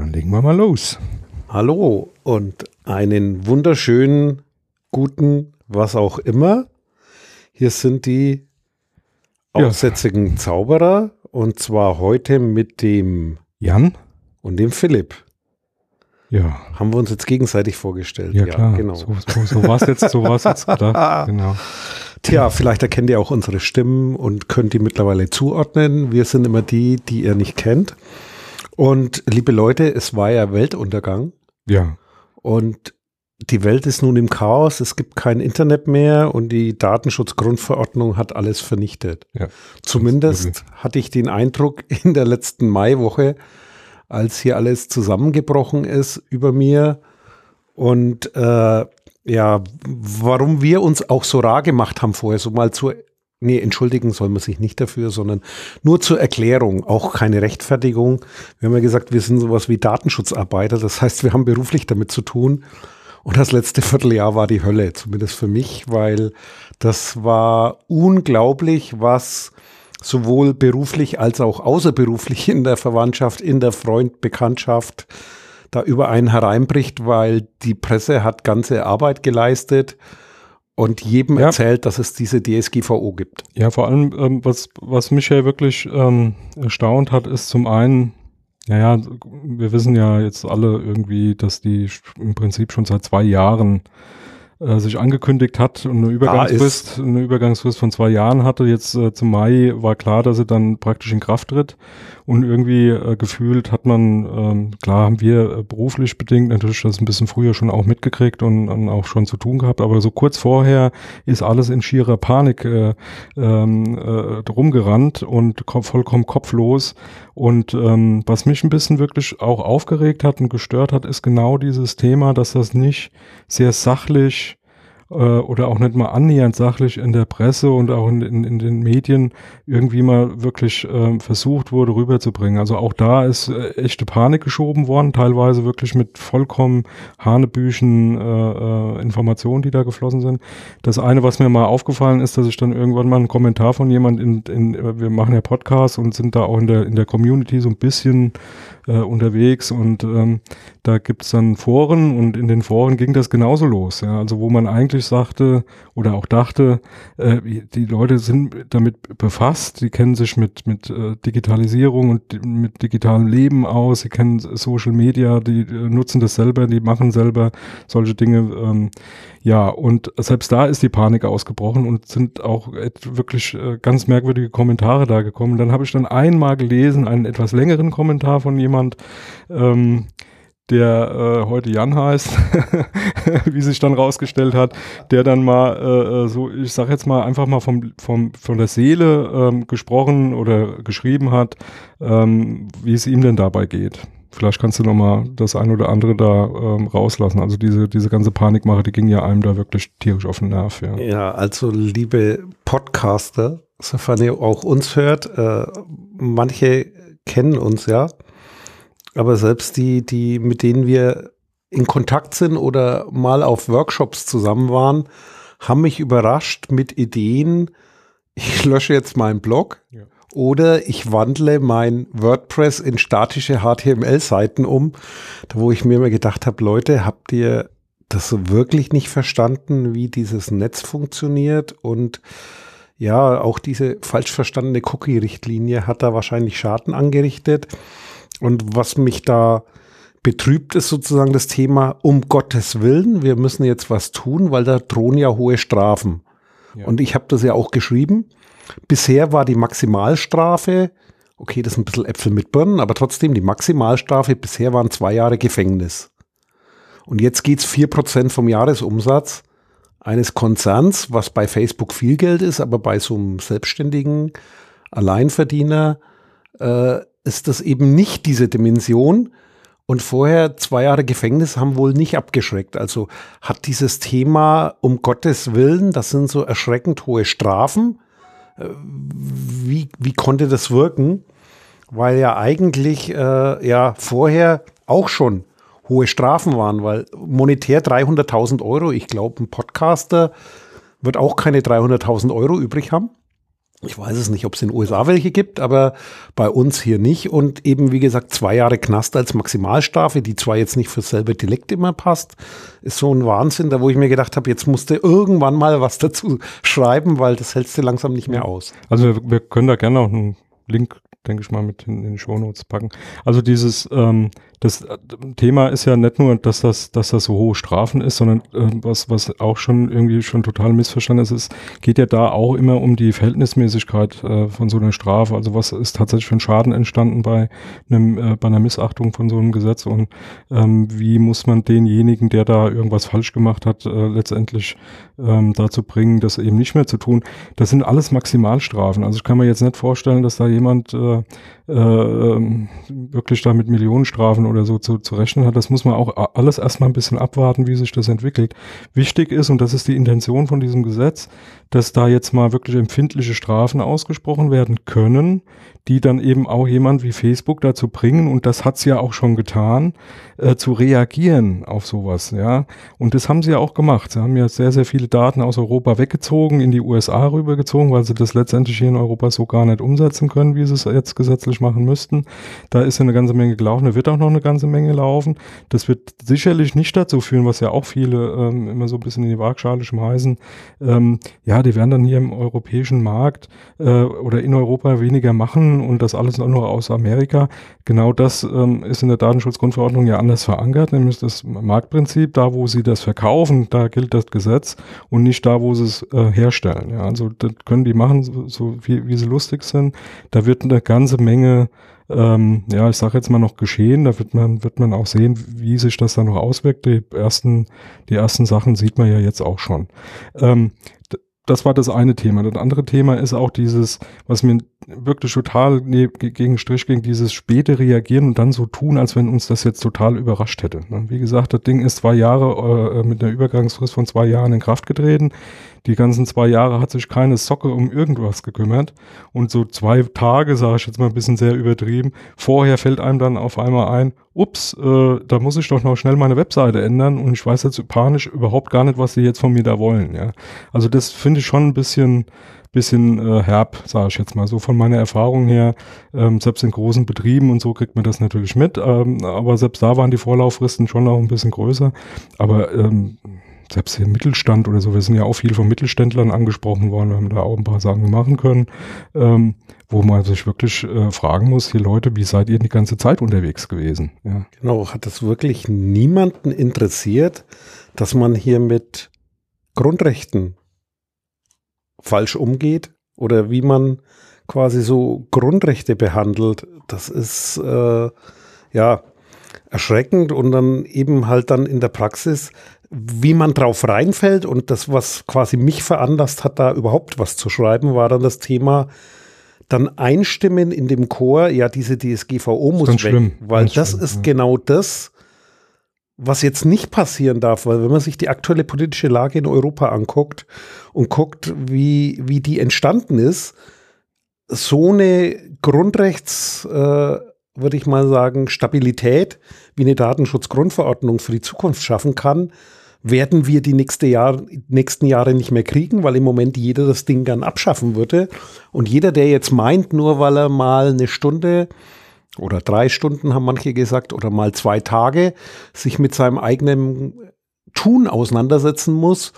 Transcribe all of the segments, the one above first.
Dann legen wir mal los. Hallo und einen wunderschönen, guten, was auch immer. Hier sind die Ja. aussätzigen Zauberer und zwar heute mit dem Jan? und dem Philipp. Ja, Haben wir uns jetzt gegenseitig vorgestellt. ja, klar. genau. So, so, so war es jetzt, so war's jetzt gedacht. Genau. Tja, vielleicht erkennt ihr auch unsere Stimmen und könnt die mittlerweile zuordnen. Wir sind immer die, die ihr nicht kennt. Und liebe Leute, es war ja Weltuntergang. Ja, Und die Welt ist nun im Chaos, es gibt kein Internet mehr und die Datenschutzgrundverordnung hat alles vernichtet. ja. Zumindest hatte ich den Eindruck in der letzten Maiwoche, als hier alles zusammengebrochen ist über mir und äh, ja, warum wir uns auch so rar gemacht haben vorher, so mal zur, nee, entschuldigen soll man sich nicht dafür, sondern nur zur Erklärung, auch keine Rechtfertigung. Wir haben ja gesagt, wir sind sowas wie Datenschutzarbeiter, das heißt, wir haben beruflich damit zu tun. Und das letzte Vierteljahr war die Hölle, zumindest für mich, weil das war unglaublich, was sowohl beruflich als auch außerberuflich in der Verwandtschaft, in der Freundbekanntschaft da über einen hereinbricht, weil die Presse hat ganze Arbeit geleistet und jedem Ja. erzählt, dass es diese DSGVO gibt. Ja, vor allem, ähm, was, was mich ja wirklich ähm, erstaunt hat, ist zum einen, naja, wir wissen ja jetzt alle irgendwie, dass die im Prinzip schon seit zwei Jahren äh, sich angekündigt hat und eine Übergangsfrist, eine Übergangsfrist von zwei Jahren hatte. Jetzt äh, zum Mai war klar, dass sie dann praktisch in Kraft tritt. Und irgendwie äh, gefühlt hat man, ähm, klar haben wir äh, beruflich bedingt natürlich das ein bisschen früher schon auch mitgekriegt und, und auch schon zu tun gehabt, aber so kurz vorher ist alles in schierer Panik äh, ähm, äh, rumgerannt und ko vollkommen kopflos. Und ähm, was mich ein bisschen wirklich auch aufgeregt hat und gestört hat, ist genau dieses Thema, dass das nicht sehr sachlich äh, oder auch nicht mal annähernd sachlich in der Presse und auch in, in, in den Medien irgendwie mal wirklich ähm, versucht wurde rüberzubringen. Also auch da ist äh, echte Panik geschoben worden, teilweise wirklich mit vollkommen hanebüchen äh, äh, Informationen, die da geflossen sind. Das eine, was mir mal aufgefallen ist, dass ich dann irgendwann mal einen Kommentar von jemand in, in äh, wir machen ja Podcasts und sind da auch in der in der Community so ein bisschen äh, unterwegs und ähm, da gibt's dann Foren und in den Foren ging das genauso los. Ja? Also wo man eigentlich sagte oder auch dachte, äh, die Leute sind damit befasst, die kennen sich mit, mit äh, Digitalisierung und mit digitalem Leben aus, sie kennen Social Media, die äh, nutzen das selber, die machen selber solche Dinge. Ähm, ja, und selbst da ist die Panik ausgebrochen und sind auch wirklich äh, ganz merkwürdige Kommentare da gekommen. Dann habe ich dann einmal gelesen, einen etwas längeren Kommentar von jemand, ähm, der äh, heute Jan heißt, wie sich dann rausgestellt hat, der dann mal äh, äh, so, ich sag jetzt mal einfach mal vom, vom von der Seele ähm, gesprochen oder geschrieben hat, ähm, wie es ihm denn dabei geht. Vielleicht kannst du noch mal das ein oder andere da ähm, rauslassen. Also diese diese ganze Panikmache, die ging ja einem da wirklich tierisch auf den Nerv. Ja. Ja, also liebe Podcaster, sofern ihr auch uns hört, äh, manche kennen uns ja, aber selbst die, die, mit denen wir in Kontakt sind oder mal auf Workshops zusammen waren, haben mich überrascht mit Ideen, ich lösche jetzt meinen Blog Ja. oder ich wandle mein WordPress in statische HTML-Seiten um, da wo ich mir immer gedacht habe, Leute, habt ihr das wirklich nicht verstanden, wie dieses Netz funktioniert und ja, auch diese falsch verstandene Cookie-Richtlinie hat da wahrscheinlich Schaden angerichtet. Und was mich da betrübt, ist sozusagen das Thema, um Gottes Willen, wir müssen jetzt was tun, weil da drohen ja hohe Strafen. Ja. Und ich habe das ja auch geschrieben. Bisher war die Maximalstrafe, okay, das ist ein bisschen Äpfel mit Birnen, aber trotzdem die Maximalstrafe bisher waren zwei Jahre Gefängnis. Und jetzt geht's vier Prozent vom Jahresumsatz eines Konzerns, was bei Facebook viel Geld ist, aber bei so einem selbstständigen Alleinverdiener äh, ist das eben nicht diese Dimension. Und vorher zwei Jahre Gefängnis haben wohl nicht abgeschreckt. Also hat dieses Thema um Gottes Willen, das sind so erschreckend hohe Strafen. Äh, Wie, wie konnte das wirken? Weil ja eigentlich äh, ja vorher auch schon hohe Strafen waren, weil monetär 300.000 Euro, ich glaube, ein Podcaster wird auch keine 300.000 Euro übrig haben. Ich weiß es nicht, ob es in den USA welche gibt, aber bei uns hier nicht. Und eben, wie gesagt, zwei Jahre Knast als Maximalstrafe, die zwar jetzt nicht für selbe Delikt immer passt, ist so ein Wahnsinn, da wo ich mir gedacht habe, jetzt musste irgendwann mal was dazu schreiben, weil das hältst du langsam nicht mehr aus. Also wir, wir können da gerne auch einen Link, denke ich mal, mit in, in die Shownotes packen. Also dieses, ähm, das äh, Thema ist ja nicht nur, dass das, dass das so hohe Strafen ist, sondern äh, was, was auch schon irgendwie schon total missverstanden ist, ist, geht ja da auch immer um die Verhältnismäßigkeit äh, von so einer Strafe. Also was ist tatsächlich für ein Schaden entstanden bei einem, äh, bei einer Missachtung von so einem Gesetz und ähm, wie muss man denjenigen, der da irgendwas falsch gemacht hat, äh, letztendlich ähm, dazu bringen, das eben nicht mehr zu tun. Das sind alles Maximalstrafen. Also ich kann mir jetzt nicht vorstellen, dass da jemand äh, äh, ähm, wirklich da mit Millionenstrafen oder so zu, zu rechnen hat. Das muss man auch alles erstmal ein bisschen abwarten, wie sich das entwickelt. Wichtig ist, und das ist die Intention von diesem Gesetz, dass da jetzt mal wirklich empfindliche Strafen ausgesprochen werden können, die dann eben auch jemand wie Facebook dazu bringen, und das hat's ja auch schon getan, äh, zu reagieren auf sowas, ja. Und das haben sie ja auch gemacht. Sie haben ja sehr, sehr viele Daten aus Europa weggezogen, in die USA rübergezogen, weil sie das letztendlich hier in Europa so gar nicht umsetzen können, wie sie es jetzt gesetzlich machen müssten. Da ist ja eine ganze Menge gelaufen, da wird auch noch eine ganze Menge laufen. Das wird sicherlich nicht dazu führen, was ja auch viele ähm, immer so ein bisschen in die Waagschale schmeißen. Ähm, ja, die werden dann hier im europäischen Markt äh, oder in Europa weniger machen und das alles nur aus Amerika. Genau das ähm, ist in der Datenschutzgrundverordnung ja anders verankert, nämlich das Marktprinzip, da wo sie das verkaufen, da gilt das Gesetz und nicht da, wo sie es äh, herstellen. Ja, also das können die machen, so, so wie, wie sie lustig sind. Da wird eine ganze Menge ähm, ja, ich sage jetzt mal noch geschehen. Da wird man, wird man auch sehen, wie sich das dann noch auswirkt. Die ersten, die ersten Sachen sieht man ja jetzt auch schon. Ähm, das war das eine Thema. Das andere Thema ist auch dieses, was mir wirklich total nee, gegen Strich ging, dieses späte Reagieren und dann so tun, als wenn uns das jetzt total überrascht hätte. Ne? Wie gesagt, das Ding ist zwei Jahre äh, mit einer Übergangsfrist von zwei Jahren in Kraft getreten. Die ganzen zwei Jahre hat sich keine Socke um irgendwas gekümmert. Und so zwei Tage, sage ich jetzt mal ein bisschen sehr übertrieben, vorher fällt einem dann auf einmal ein, ups, äh, da muss ich doch noch schnell meine Webseite ändern und ich weiß jetzt panisch überhaupt gar nicht, was sie jetzt von mir da wollen. Ja? Also das finde ich schon ein bisschen bisschen äh, herb, sage ich jetzt mal so von meiner Erfahrung her. Ähm, selbst in großen Betrieben und so kriegt man das natürlich mit, ähm, aber selbst da waren die Vorlauffristen schon noch ein bisschen größer. Aber ähm, selbst im Mittelstand oder so, wir sind ja auch viel von Mittelständlern angesprochen worden, wir haben da auch ein paar Sachen machen können, ähm, wo man sich wirklich äh, fragen muss, hier Leute, wie seid ihr die ganze Zeit unterwegs gewesen? Ja. Genau, hat es wirklich niemanden interessiert, dass man hier mit Grundrechten falsch umgeht oder wie man quasi so Grundrechte behandelt. Das ist äh, ja erschreckend und dann eben halt dann in der Praxis, wie man drauf reinfällt und das, was quasi mich veranlasst hat, da überhaupt was zu schreiben, war dann das Thema dann einstimmen in dem Chor, ja, diese DSGVO muss weg, schlimm, weil das schlimm, ist ja. genau das, was jetzt nicht passieren darf, weil wenn man sich die aktuelle politische Lage in Europa anguckt und guckt, wie, wie die entstanden ist, so eine Grundrechts, äh, würde ich mal sagen, Stabilität, wie eine Datenschutzgrundverordnung für die Zukunft schaffen kann, werden wir die nächste Jahr, nächsten Jahre nicht mehr kriegen, weil im Moment jeder das Ding gern abschaffen würde. Und jeder, der jetzt meint, nur weil er mal eine Stunde oder drei Stunden, haben manche gesagt, oder mal zwei Tage sich mit seinem eigenen Tun auseinandersetzen muss,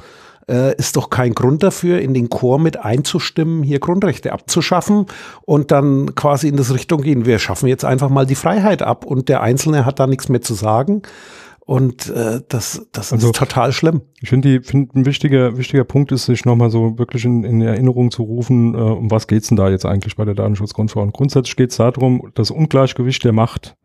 äh, ist doch kein Grund dafür, in den Chor mit einzustimmen, hier Grundrechte abzuschaffen und dann quasi in das Richtung gehen. Wir schaffen jetzt einfach mal die Freiheit ab und der Einzelne hat da nichts mehr zu sagen. Und äh, das, das also, ist total schlimm. Ich finde, find ein wichtiger, wichtiger Punkt ist, sich nochmal so wirklich in, in Erinnerung zu rufen, äh, um was geht's denn da jetzt eigentlich bei der Datenschutzgrundverordnung. Grundsätzlich geht es darum, das Ungleichgewicht der Macht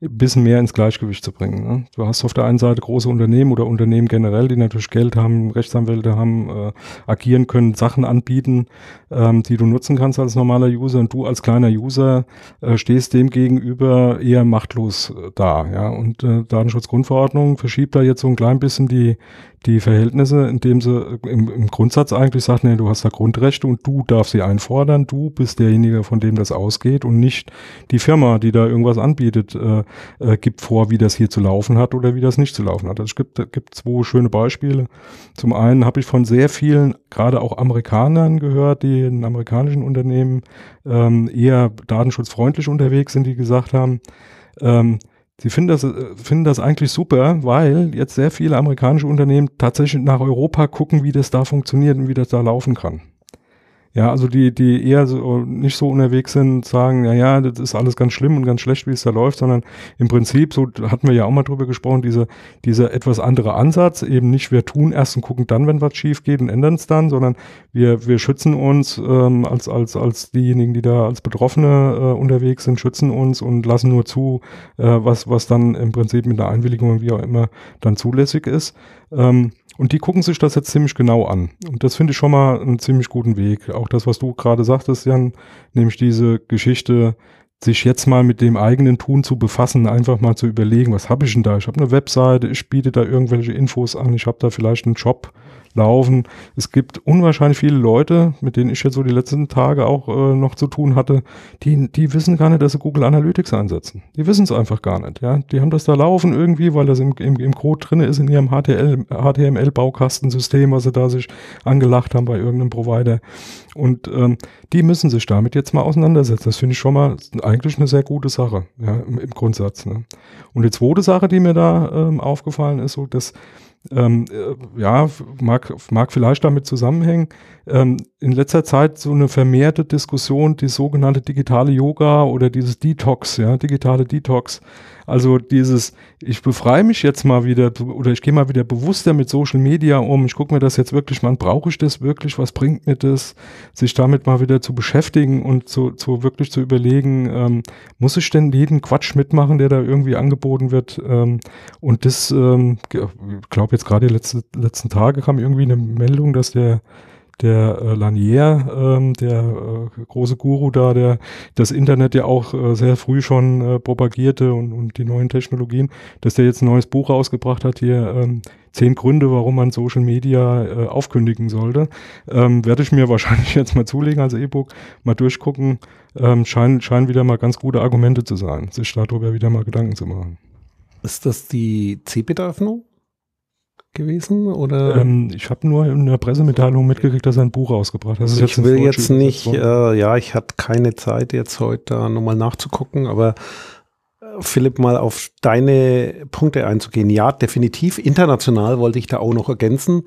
bisschen mehr ins Gleichgewicht zu bringen. Ne? Du hast auf der einen Seite große Unternehmen oder Unternehmen generell, die natürlich Geld haben, Rechtsanwälte haben, äh, agieren können, Sachen anbieten, ähm, die du nutzen kannst als normaler User und du als kleiner User äh, stehst dem gegenüber eher machtlos äh, da. Ja? Und äh, Datenschutzgrundverordnung verschiebt da jetzt so ein klein bisschen die, die Verhältnisse, indem sie im, im Grundsatz eigentlich sagt, nee, du hast da Grundrechte und du darfst sie einfordern, du bist derjenige, von dem das ausgeht und nicht die Firma, die da irgendwas anbietet. Äh, äh, gibt vor, wie das hier zu laufen hat oder wie das nicht zu laufen hat. Also es gibt, gibt zwei schöne Beispiele. Zum einen habe ich von sehr vielen, gerade auch Amerikanern gehört, die in amerikanischen Unternehmen ähm, eher datenschutzfreundlich unterwegs sind, die gesagt haben, ähm, Sie finden das, äh, finden das eigentlich super, weil jetzt sehr viele amerikanische Unternehmen tatsächlich nach Europa gucken, wie das da funktioniert und wie das da laufen kann. Ja, also die, die eher so nicht so unterwegs sind, sagen, ja, ja, das ist alles ganz schlimm und ganz schlecht, wie es da läuft, sondern im Prinzip, so hatten wir ja auch mal drüber gesprochen, diese, dieser etwas andere Ansatz, eben nicht wir tun erst und gucken dann, wenn was schief geht und ändern es dann, sondern wir, wir schützen uns ähm, als, als, als diejenigen, die da als Betroffene äh, unterwegs sind, schützen uns und lassen nur zu, äh, was, was dann im Prinzip mit der Einwilligung, wie auch immer, dann zulässig ist. Ähm, und die gucken sich das jetzt ziemlich genau an. Und das finde ich schon mal einen ziemlich guten Weg. Auch das, was du gerade sagtest, Jan, nämlich diese Geschichte, sich jetzt mal mit dem eigenen Tun zu befassen, einfach mal zu überlegen, was habe ich denn da? Ich habe eine Webseite, ich biete da irgendwelche Infos an, ich habe da vielleicht einen Job, laufen. Es gibt unwahrscheinlich viele Leute, mit denen ich jetzt so die letzten Tage auch äh, noch zu tun hatte, die, die wissen gar nicht, dass sie Google Analytics einsetzen. Die wissen es einfach gar nicht. Ja, Die haben das da laufen irgendwie, weil das im, im, im Code drin ist in ihrem HTML-Baukastensystem, was sie da sich angelacht haben bei irgendeinem Provider. Und ähm, die müssen sich damit jetzt mal auseinandersetzen. Das finde ich schon mal eigentlich eine sehr gute Sache, ja, im, im Grundsatz. Ne? Und die zweite Sache, die mir da ähm, aufgefallen ist, so dass ähm, äh, ja, mag, mag vielleicht damit zusammenhängen. Ähm, in letzter Zeit so eine vermehrte Diskussion, die sogenannte digitale Yoga oder dieses Detox, ja, digitale Detox. Also dieses, ich befreie mich jetzt mal wieder oder ich gehe mal wieder bewusster mit Social Media um. Ich gucke mir das jetzt wirklich mal, brauche ich das wirklich? Was bringt mir das? Sich damit mal wieder zu beschäftigen und zu, zu wirklich zu überlegen, ähm, muss ich denn jeden Quatsch mitmachen, der da irgendwie angeboten wird? Ähm, und das, ähm, ich glaube jetzt gerade die letzte, letzten Tage kam irgendwie eine Meldung, dass der der äh, Lanier, ähm, der äh, große Guru da, der das Internet ja auch äh, sehr früh schon äh, propagierte und, und die neuen Technologien, dass der jetzt ein neues Buch rausgebracht hat, hier ähm, zehn Gründe, warum man Social Media äh, aufkündigen sollte. Ähm, werde ich mir wahrscheinlich jetzt mal zulegen als E-Book, mal durchgucken. Ähm, scheinen, scheinen wieder mal ganz gute Argumente zu sein, sich darüber wieder mal Gedanken zu machen. Ist das die CeBIT-Öffnung? Gewesen? Oder? Ähm, ich habe nur in der Pressemitteilung mitgekriegt, dass er ein Buch rausgebracht hat. Also ich will jetzt nicht, äh, ja, ich hatte keine Zeit jetzt heute da nochmal nachzugucken, aber äh, Philipp, mal auf deine Punkte einzugehen. Ja, definitiv. International wollte ich da auch noch ergänzen.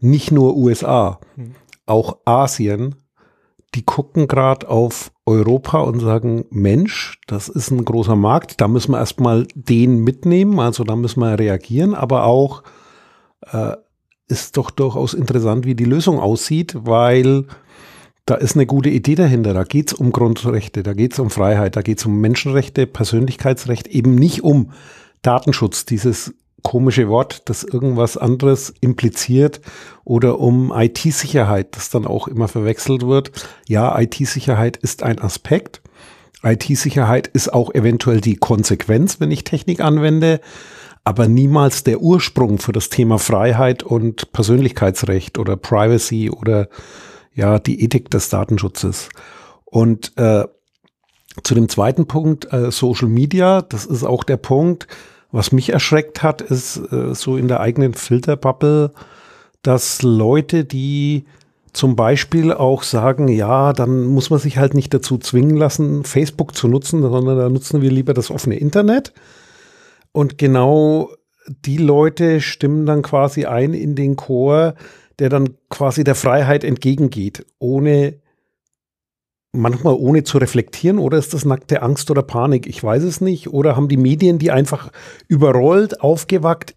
Nicht nur USA, hm. auch Asien. Die gucken gerade auf Europa und sagen, Mensch, das ist ein großer Markt, da müssen wir erstmal den mitnehmen, also da müssen wir reagieren, aber auch äh, ist doch durchaus interessant, wie die Lösung aussieht, weil da ist eine gute Idee dahinter. Da geht es um Grundrechte, da geht es um Freiheit, da geht es um Menschenrechte, Persönlichkeitsrecht, eben nicht um Datenschutz, dieses komische Wort, das irgendwas anderes impliziert oder um IT-Sicherheit, das dann auch immer verwechselt wird. Ja, IT-Sicherheit ist ein Aspekt. IT-Sicherheit ist auch eventuell die Konsequenz, wenn ich Technik anwende aber niemals der Ursprung für das Thema Freiheit und Persönlichkeitsrecht oder Privacy oder ja die Ethik des Datenschutzes. Und äh, zu dem zweiten Punkt, äh, Social Media, das ist auch der Punkt, was mich erschreckt hat, ist äh, so in der eigenen Filterbubble, dass Leute, die zum Beispiel auch sagen, ja, dann muss man sich halt nicht dazu zwingen lassen, Facebook zu nutzen, sondern da nutzen wir lieber das offene Internet. Und genau die Leute stimmen dann quasi ein in den Chor, der dann quasi der Freiheit entgegengeht, ohne manchmal ohne zu reflektieren oder ist das nackte Angst oder Panik? Ich weiß es nicht. Oder haben die Medien die einfach überrollt, aufgewackt,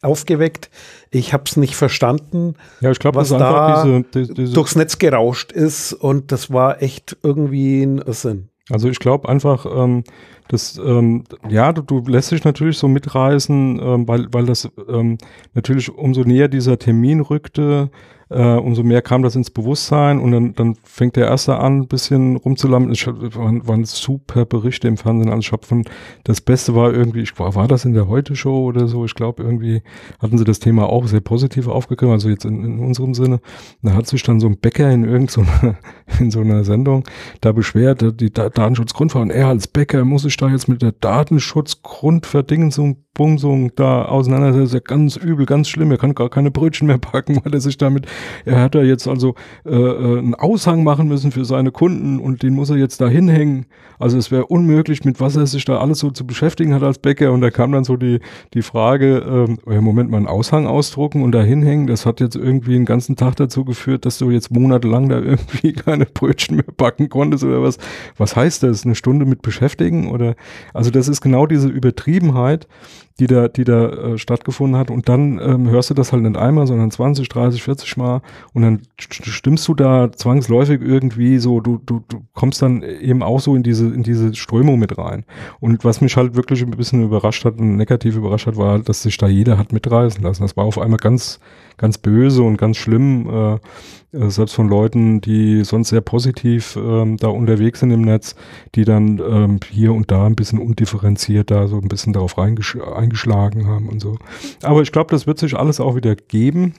aufgeweckt? Ich habe es nicht verstanden. Ja, ich glaube, was da diese, diese, durchs Netz gerauscht ist und das war echt irgendwie ein Sinn. Also ich glaube einfach, ähm, das, ähm, ja, du, du lässt dich natürlich so mitreißen, ähm, weil, weil das ähm, natürlich umso näher dieser Termin rückte, äh, umso mehr kam das ins Bewusstsein und dann, dann fängt der Erste an, ein bisschen rumzulampen. Ich waren, waren super Berichte im Fernsehen. Also ich von, das Beste war irgendwie, ich war, war das in der Heute-Show oder so? Ich glaube, irgendwie hatten sie das Thema auch sehr positiv aufgegriffen, also jetzt in, in unserem Sinne. Da hat sich dann so ein Bäcker in irgendeiner, so in so einer Sendung da beschwert, die Datenschutzgrundverordnung, er als Bäcker muss sich da jetzt mit der Datenschutzgrundverdingensung Bumsung da auseinandersetzt, ja ganz übel, ganz schlimm. Er kann gar keine Brötchen mehr backen, weil er sich damit, er hat ja jetzt also äh, äh, einen Aushang machen müssen für seine Kunden und den muss er jetzt da hinhängen. Also es wäre unmöglich, mit was er sich da alles so zu beschäftigen hat als Bäcker. Und da kam dann so die, die Frage, äh, im Moment mal einen Aushang ausdrucken und da hinhängen. Das hat jetzt irgendwie einen ganzen Tag dazu geführt, dass du jetzt monatelang da irgendwie keine Brötchen mehr backen konntest oder was. Was heißt das? Eine Stunde mit beschäftigen? Oder also das ist genau diese Übertriebenheit die da, die da äh, stattgefunden hat. Und dann ähm, hörst du das halt nicht einmal, sondern 20, 30, 40 Mal. Und dann stimmst du da zwangsläufig irgendwie so, du, du, du kommst dann eben auch so in diese, in diese Strömung mit rein. Und was mich halt wirklich ein bisschen überrascht hat und negativ überrascht hat, war, dass sich da jeder hat mitreißen lassen. Das war auf einmal ganz, ganz böse und ganz schlimm. Äh, äh, selbst von Leuten, die sonst sehr positiv ähm, da unterwegs sind im Netz, die dann ähm, hier und da ein bisschen undifferenziert da so ein bisschen darauf eingeschlagen haben und so. Aber ich glaube, das wird sich alles auch wieder geben.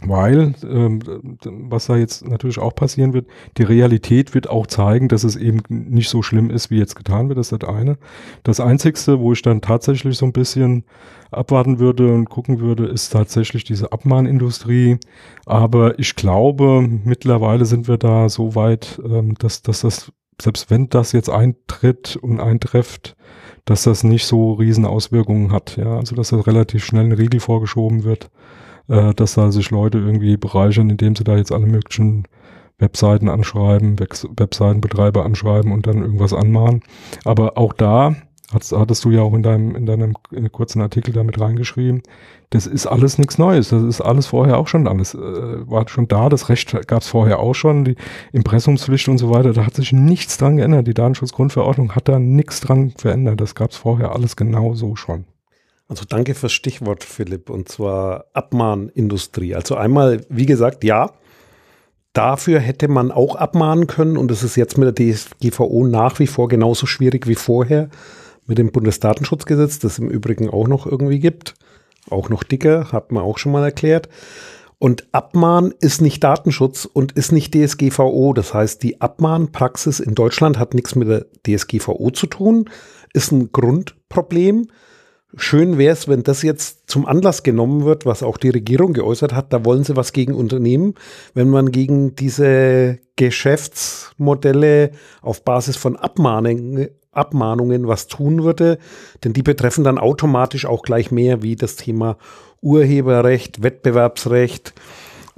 Weil, ähm, was da jetzt natürlich auch passieren wird, die Realität wird auch zeigen, dass es eben nicht so schlimm ist, wie jetzt getan wird. Das ist das eine. Das Einzigste, wo ich dann tatsächlich so ein bisschen abwarten würde und gucken würde, ist tatsächlich diese Abmahnindustrie. Aber ich glaube, mittlerweile sind wir da so weit, ähm, dass, dass das, selbst wenn das jetzt eintritt und eintrifft, dass das nicht so riesen Auswirkungen hat. Ja, also dass das relativ schnell ein Riegel vorgeschoben wird äh, dass da sich Leute irgendwie bereichern, indem sie da jetzt alle möglichen Webseiten anschreiben, Webseitenbetreiber anschreiben und dann irgendwas anmahnen. Aber auch da hattest, hattest du ja auch in deinem, in deinem in kurzen Artikel damit reingeschrieben, das ist alles nichts Neues. Das ist alles vorher auch schon alles, äh, war schon da. Das Recht gab es vorher auch schon, die Impressumspflicht und so weiter. Da hat sich nichts dran geändert. Die Datenschutzgrundverordnung hat da nichts dran verändert. Das gab es vorher alles genau so schon. Also danke fürs Stichwort, Philipp, und zwar Abmahnindustrie. Also einmal, wie gesagt, ja, dafür hätte man auch abmahnen können und es ist jetzt mit der DSGVO nach wie vor genauso schwierig wie vorher mit dem Bundesdatenschutzgesetz, das im Übrigen auch noch irgendwie gibt. Auch noch dicker, hat man auch schon mal erklärt. Und Abmahn ist nicht Datenschutz und ist nicht DSGVO. Das heißt, die Abmahnpraxis in Deutschland hat nichts mit der DSGVO zu tun, ist ein Grundproblem schön wäre es, wenn das jetzt zum Anlass genommen wird, was auch die Regierung geäußert hat. Da wollen sie was gegen unternehmen. Wenn man gegen diese Geschäftsmodelle auf Basis von Abmahnungen, Abmahnungen was tun würde, denn die betreffen dann automatisch auch gleich mehr wie das Thema Urheberrecht, Wettbewerbsrecht,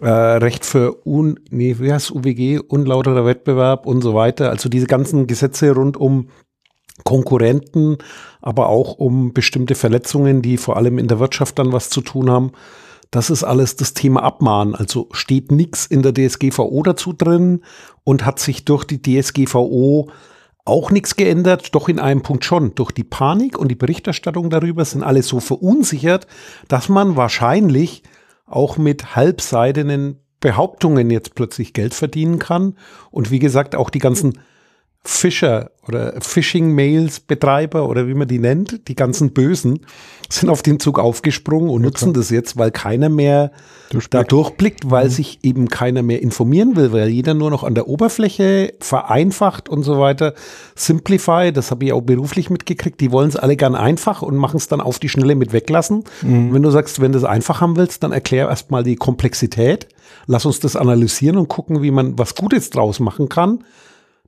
äh, Recht für un, nee, wie heißt UWG, unlauterer Wettbewerb und so weiter. Also diese ganzen Gesetze rund um Konkurrenten, aber auch um bestimmte Verletzungen, die vor allem in der Wirtschaft dann was zu tun haben. Das ist alles das Thema Abmahnen. Also steht nichts in der DSGVO dazu drin und hat sich durch die DSGVO auch nichts geändert, doch in einem Punkt schon. Durch die Panik und die Berichterstattung darüber sind alle so verunsichert, dass man wahrscheinlich auch mit halbseidenen Behauptungen jetzt plötzlich Geld verdienen kann. Und wie gesagt, auch die ganzen Fischer oder Phishing-Mails-Betreiber oder wie man die nennt, die ganzen Bösen, sind auf den Zug aufgesprungen und okay. nutzen das jetzt, weil keiner mehr durchblickt. da durchblickt, weil mhm. sich eben keiner mehr informieren will, weil jeder nur noch an der Oberfläche vereinfacht und so weiter. Simplify, das habe ich auch beruflich mitgekriegt, die wollen es alle gern einfach und machen es dann auf die Schnelle mit weglassen. Mhm. Wenn du sagst, wenn du es einfach haben willst, dann erklär erstmal die Komplexität. Lass uns das analysieren und gucken, wie man was Gutes draus machen kann.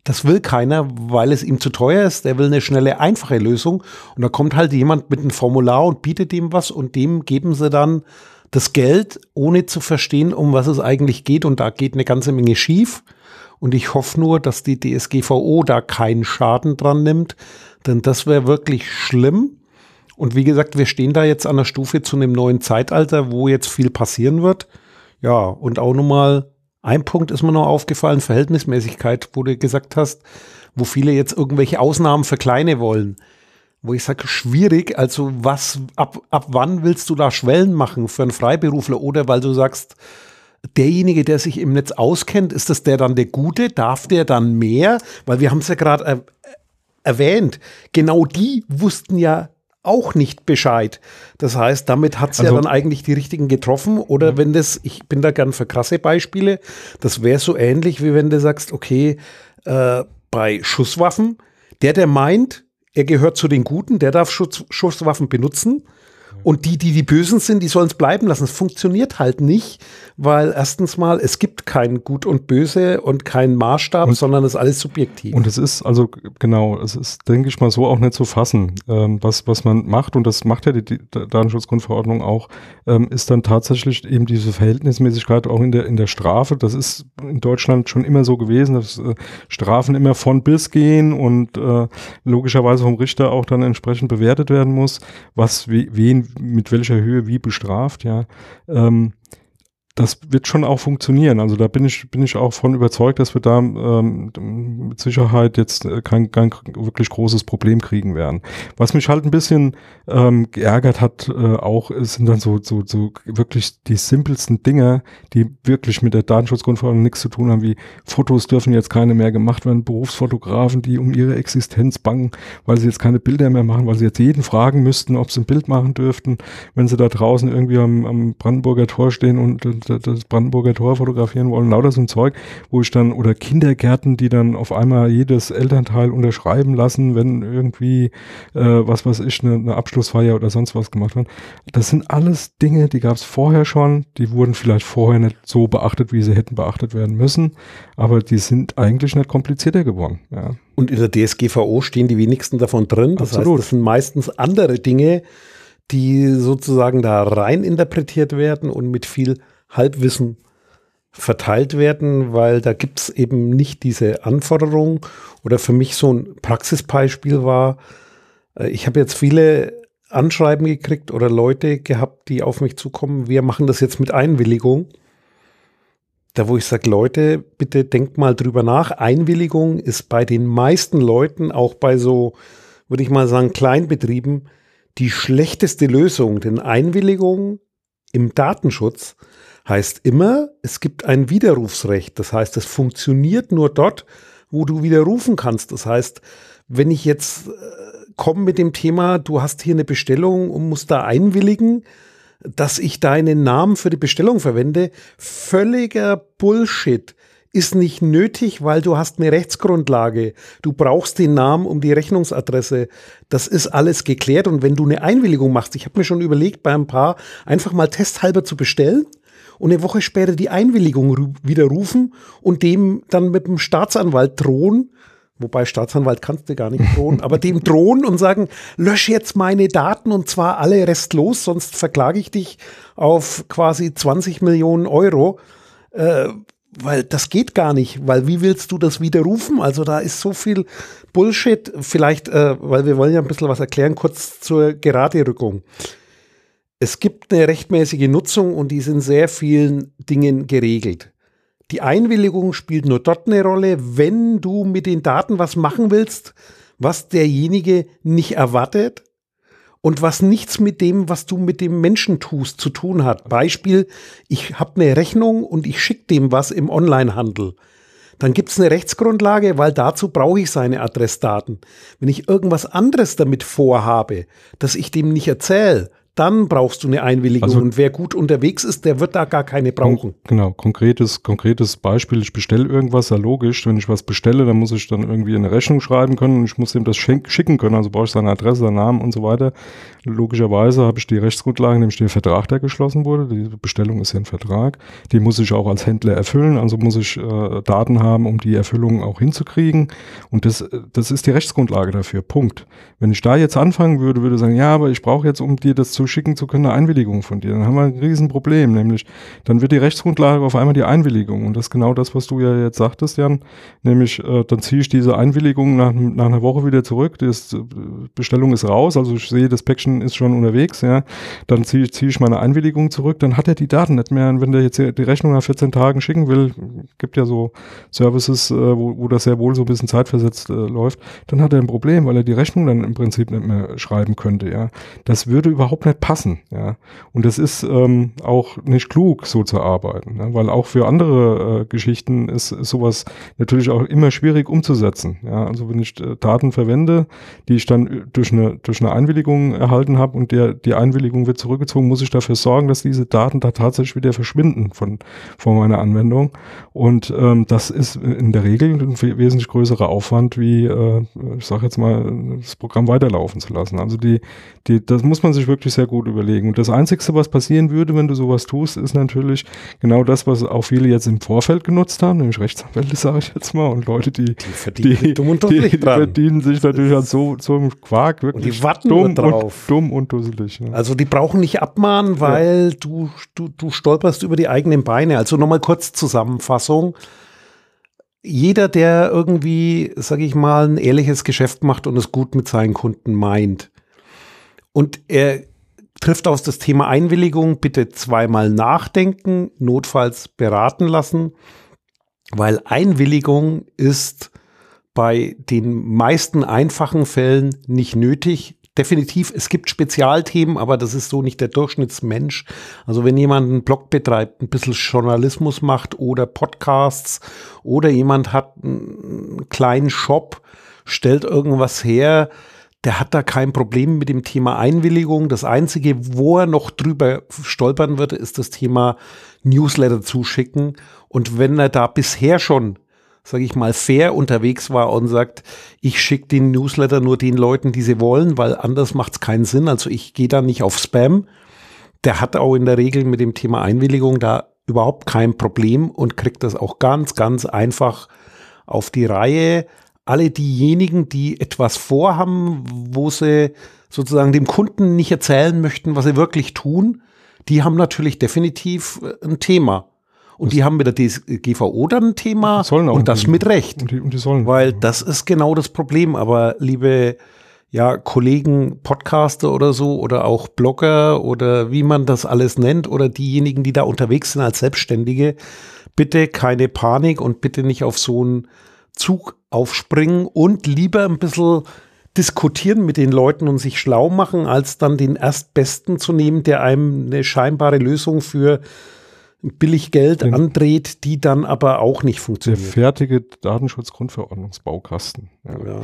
Das will keiner, weil es ihm zu teuer ist. Der will eine schnelle, einfache Lösung. Und da kommt halt jemand mit einem Formular und bietet ihm was und dem geben sie dann das Geld, ohne zu verstehen, um was es eigentlich geht. Und da geht eine ganze Menge schief. Und ich hoffe nur, dass die DSGVO da keinen Schaden dran nimmt, denn das wäre wirklich schlimm. Und wie gesagt, wir stehen da jetzt an der Stufe zu einem neuen Zeitalter, wo jetzt viel passieren wird. Ja, und auch nochmal ein Punkt ist mir noch aufgefallen, Verhältnismäßigkeit, wo du gesagt hast, wo viele jetzt irgendwelche Ausnahmen für Kleine wollen. Wo ich sage, schwierig, also was, ab, ab wann willst du da Schwellen machen für einen Freiberufler oder weil du sagst, derjenige, der sich im Netz auskennt, ist das der dann der Gute? Darf der dann mehr? Weil wir haben es ja gerade er erwähnt. Genau die wussten ja auch nicht Bescheid. Das heißt, damit hat es also, ja dann eigentlich die richtigen getroffen. Oder mhm. wenn das, ich bin da gern für krasse Beispiele, das wäre so ähnlich, wie wenn du sagst, okay, äh, bei Schusswaffen, der, der meint, er gehört zu den Guten, der darf Schuss, Schusswaffen benutzen. Und die, die die Bösen sind, die sollen es bleiben lassen. Es funktioniert halt nicht, weil erstens mal, es gibt kein Gut und Böse und keinen Maßstab, und, sondern es ist alles subjektiv. Und es ist also, genau, es ist, denke ich mal, so auch nicht zu fassen. Ähm, was, was man macht, und das macht ja die, die Datenschutzgrundverordnung auch, ähm, ist dann tatsächlich eben diese Verhältnismäßigkeit auch in der, in der Strafe. Das ist in Deutschland schon immer so gewesen, dass äh, Strafen immer von bis gehen und äh, logischerweise vom Richter auch dann entsprechend bewertet werden muss, was wen mit welcher Höhe wie bestraft, ja. Ähm, das wird schon auch funktionieren. Also da bin ich, bin ich auch von überzeugt, dass wir da ähm, mit Sicherheit jetzt äh, kein, kein wirklich großes Problem kriegen werden. Was mich halt ein bisschen ähm, geärgert hat, äh, auch sind dann so, so, so wirklich die simpelsten Dinge, die wirklich mit der Datenschutzgrundverordnung nichts zu tun haben, wie Fotos dürfen jetzt keine mehr gemacht werden, Berufsfotografen, die um ihre Existenz bangen, weil sie jetzt keine Bilder mehr machen, weil sie jetzt jeden fragen müssten, ob sie ein Bild machen dürften, wenn sie da draußen irgendwie am, am Brandenburger Tor stehen und, und das Brandenburger Tor fotografieren wollen, lauter so ein Zeug, wo ich dann, oder Kindergärten, die dann auf einmal jedes Elternteil unterschreiben lassen, wenn irgendwie, äh, was weiß ich, eine, eine Abschlussfeier oder sonst was gemacht wird. Das sind alles Dinge, die gab es vorher schon, die wurden vielleicht vorher nicht so beachtet, wie sie hätten beachtet werden müssen, aber die sind eigentlich nicht komplizierter geworden. Ja. Und in der DSGVO stehen die wenigsten davon drin. Das Absolut. heißt, das sind meistens andere Dinge, die sozusagen da rein interpretiert werden und mit viel Halbwissen verteilt werden, weil da gibt es eben nicht diese Anforderung. Oder für mich so ein Praxisbeispiel war, äh, ich habe jetzt viele Anschreiben gekriegt oder Leute gehabt, die auf mich zukommen, wir machen das jetzt mit Einwilligung. Da wo ich sage, Leute, bitte denkt mal drüber nach. Einwilligung ist bei den meisten Leuten, auch bei so, würde ich mal sagen, Kleinbetrieben, die schlechteste Lösung. Denn Einwilligung im Datenschutz heißt immer, es gibt ein Widerrufsrecht. Das heißt, es funktioniert nur dort, wo du widerrufen kannst. Das heißt, wenn ich jetzt äh, komme mit dem Thema, du hast hier eine Bestellung und musst da einwilligen, dass ich deinen Namen für die Bestellung verwende, völliger Bullshit ist nicht nötig, weil du hast eine Rechtsgrundlage. Du brauchst den Namen um die Rechnungsadresse. Das ist alles geklärt. Und wenn du eine Einwilligung machst, ich habe mir schon überlegt, bei ein paar einfach mal testhalber zu bestellen und eine Woche später die Einwilligung widerrufen und dem dann mit dem Staatsanwalt drohen, wobei Staatsanwalt kannst du gar nicht drohen, aber dem drohen und sagen, lösch jetzt meine Daten und zwar alle restlos, sonst verklage ich dich auf quasi 20 Millionen Euro. Äh, weil das geht gar nicht, weil wie willst du das widerrufen? Also da ist so viel Bullshit. Vielleicht, äh, weil wir wollen ja ein bisschen was erklären, kurz zur Geraderückung es gibt eine rechtmäßige Nutzung und die ist in sehr vielen Dingen geregelt. Die Einwilligung spielt nur dort eine Rolle, wenn du mit den Daten was machen willst, was derjenige nicht erwartet und was nichts mit dem, was du mit dem Menschen tust, zu tun hat. Beispiel, ich habe eine Rechnung und ich schicke dem was im Onlinehandel. Dann gibt es eine Rechtsgrundlage, weil dazu brauche ich seine Adressdaten. Wenn ich irgendwas anderes damit vorhabe, dass ich dem nicht erzähle, dann brauchst du eine Einwilligung. Also, und wer gut unterwegs ist, der wird da gar keine brauchen. Genau, konkretes, konkretes Beispiel. Ich bestelle irgendwas, ja logisch. Wenn ich was bestelle, dann muss ich dann irgendwie eine Rechnung schreiben können und ich muss ihm das schicken können. Also brauche ich seine Adresse, seinen Namen und so weiter. Logischerweise habe ich die Rechtsgrundlage, nämlich den Vertrag, der geschlossen wurde. Die Bestellung ist ja ein Vertrag. Die muss ich auch als Händler erfüllen. Also muss ich äh, Daten haben, um die Erfüllung auch hinzukriegen. Und das, das ist die Rechtsgrundlage dafür. Punkt. Wenn ich da jetzt anfangen würde, würde ich sagen, ja, aber ich brauche jetzt, um dir das zu schicken zu können, eine Einwilligung von dir. Dann haben wir ein Riesenproblem, nämlich dann wird die Rechtsgrundlage auf einmal die Einwilligung. Und das ist genau das, was du ja jetzt sagtest, Jan. Nämlich, äh, dann ziehe ich diese Einwilligung nach, nach einer Woche wieder zurück. Die äh, Bestellung ist raus, also ich sehe, das Päckchen ist schon unterwegs, ja. Dann ziehe zieh ich meine Einwilligung zurück, dann hat er die Daten nicht mehr. Und wenn der jetzt die Rechnung nach 14 Tagen schicken will, gibt ja so Services, äh, wo, wo das sehr wohl so ein bisschen zeitversetzt äh, läuft, dann hat er ein Problem, weil er die Rechnung dann im Prinzip nicht mehr schreiben könnte, ja. Das würde überhaupt nicht passen. Ja. Und das ist ähm, auch nicht klug, so zu arbeiten, ne? weil auch für andere äh, Geschichten ist, ist sowas natürlich auch immer schwierig umzusetzen. Ja. Also wenn ich äh, Daten verwende, die ich dann durch eine, durch eine Einwilligung erhalten habe und der, die Einwilligung wird zurückgezogen, muss ich dafür sorgen, dass diese Daten da tatsächlich wieder verschwinden von, von meiner Anwendung. Und ähm, das ist in der Regel ein wesentlich größerer Aufwand, wie, äh, ich sage jetzt mal, das Programm weiterlaufen zu lassen. Also die, die, das muss man sich wirklich sehr gut überlegen. Und das Einzige, was passieren würde, wenn du sowas tust, ist natürlich genau das, was auch viele jetzt im Vorfeld genutzt haben, nämlich Rechtsanwälte, sage ich jetzt mal, und Leute, die, die verdienen, die, die, die verdienen sich natürlich an so, so einem Quark wirklich und die warten dumm, drauf. Dumm und dusselig. Ja. Also die brauchen nicht abmahnen, weil ja. du, du, du stolperst über die eigenen Beine. Also nochmal kurz Zusammenfassung jeder, der irgendwie, sage ich mal, ein ehrliches Geschäft macht und es gut mit seinen Kunden meint und er trifft aus das Thema Einwilligung, bitte zweimal nachdenken, notfalls beraten lassen, weil Einwilligung ist bei den meisten einfachen Fällen nicht nötig definitiv, es gibt Spezialthemen, aber das ist so nicht der Durchschnittsmensch. Also wenn jemand einen Blog betreibt, ein bisschen Journalismus macht oder Podcasts oder jemand hat einen kleinen Shop, stellt irgendwas her, der hat da kein Problem mit dem Thema Einwilligung. Das Einzige, wo er noch drüber stolpern würde, ist das Thema Newsletter zuschicken. Und wenn er da bisher schon sage ich mal, fair unterwegs war und sagt, ich schicke den Newsletter nur den Leuten, die sie wollen, weil anders macht es keinen Sinn. Also ich gehe da nicht auf Spam. Der hat auch in der Regel mit dem Thema Einwilligung da überhaupt kein Problem und kriegt das auch ganz, ganz einfach auf die Reihe. Alle diejenigen, die etwas vorhaben, wo sie sozusagen dem Kunden nicht erzählen möchten, was sie wirklich tun, die haben natürlich definitiv äh, ein Thema. Und die haben mit der DSGVO dann ein Thema sollen auch und das mit Recht. Und die, und die sollen. Weil das ist genau das Problem. Aber liebe ja, Kollegen, Podcaster oder so oder auch Blogger oder wie man das alles nennt oder diejenigen, die da unterwegs sind als Selbstständige, bitte keine Panik und bitte nicht auf so einen Zug aufspringen und lieber ein bisschen diskutieren mit den Leuten und sich schlau machen, als dann den Erstbesten zu nehmen, der einem eine scheinbare Lösung für billig Geld den, andreht, die dann aber auch nicht funktioniert. Der fertige Datenschutzgrundverordnungsbaukasten. Ja. Ja,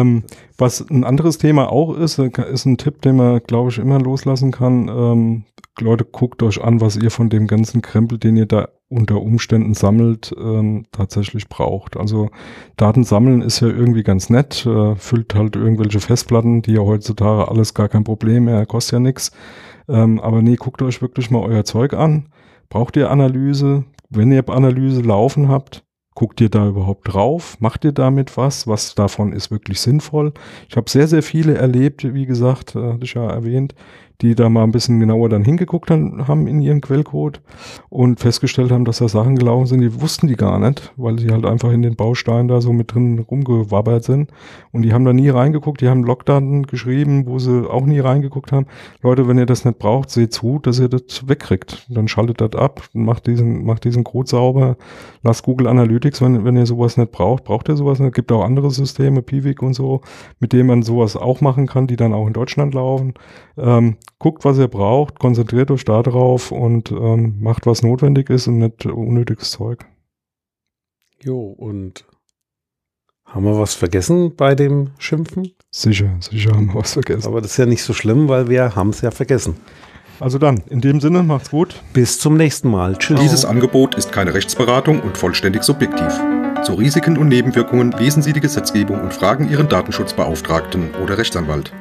ähm, was ein anderes Thema auch ist, ist ein Tipp, den man, glaube ich, immer loslassen kann. Ähm, Leute, guckt euch an, was ihr von dem ganzen Krempel, den ihr da unter Umständen sammelt, ähm, tatsächlich braucht. Also Daten sammeln ist ja irgendwie ganz nett, äh, füllt halt irgendwelche Festplatten, die ja heutzutage alles gar kein Problem mehr, kostet ja nichts. Ähm, aber nee, guckt euch wirklich mal euer Zeug an Braucht ihr Analyse? Wenn ihr Analyse laufen habt, guckt ihr da überhaupt drauf? Macht ihr damit was? Was davon ist wirklich sinnvoll? Ich habe sehr, sehr viele erlebt, wie gesagt, äh, hatte ich ja erwähnt, die da mal ein bisschen genauer dann hingeguckt haben in ihren Quellcode und festgestellt haben, dass da Sachen gelaufen sind, die wussten die gar nicht, weil sie halt einfach in den Bausteinen da so mit drin rumgewabbert sind. Und die haben da nie reingeguckt, die haben Logdaten geschrieben, wo sie auch nie reingeguckt haben. Leute, wenn ihr das nicht braucht, seht zu, dass ihr das wegkriegt. Dann schaltet das ab, macht diesen, macht diesen Code sauber, lasst Google Analytics, wenn, wenn ihr sowas nicht braucht, braucht ihr sowas nicht. Es gibt auch andere Systeme, Piwik und so, mit denen man sowas auch machen kann, die dann auch in Deutschland laufen. Ähm, guckt, was ihr braucht, konzentriert euch da drauf und ähm, macht, was notwendig ist und nicht unnötiges Zeug. Jo, und haben wir was vergessen bei dem Schimpfen? Sicher, sicher haben wir was vergessen. Aber das ist ja nicht so schlimm, weil wir haben es ja vergessen. Also dann, in dem Sinne, macht's gut. Bis zum nächsten Mal. Tschüss. Dieses Angebot ist keine Rechtsberatung und vollständig subjektiv. Zu Risiken und Nebenwirkungen lesen Sie die Gesetzgebung und fragen Ihren Datenschutzbeauftragten oder Rechtsanwalt.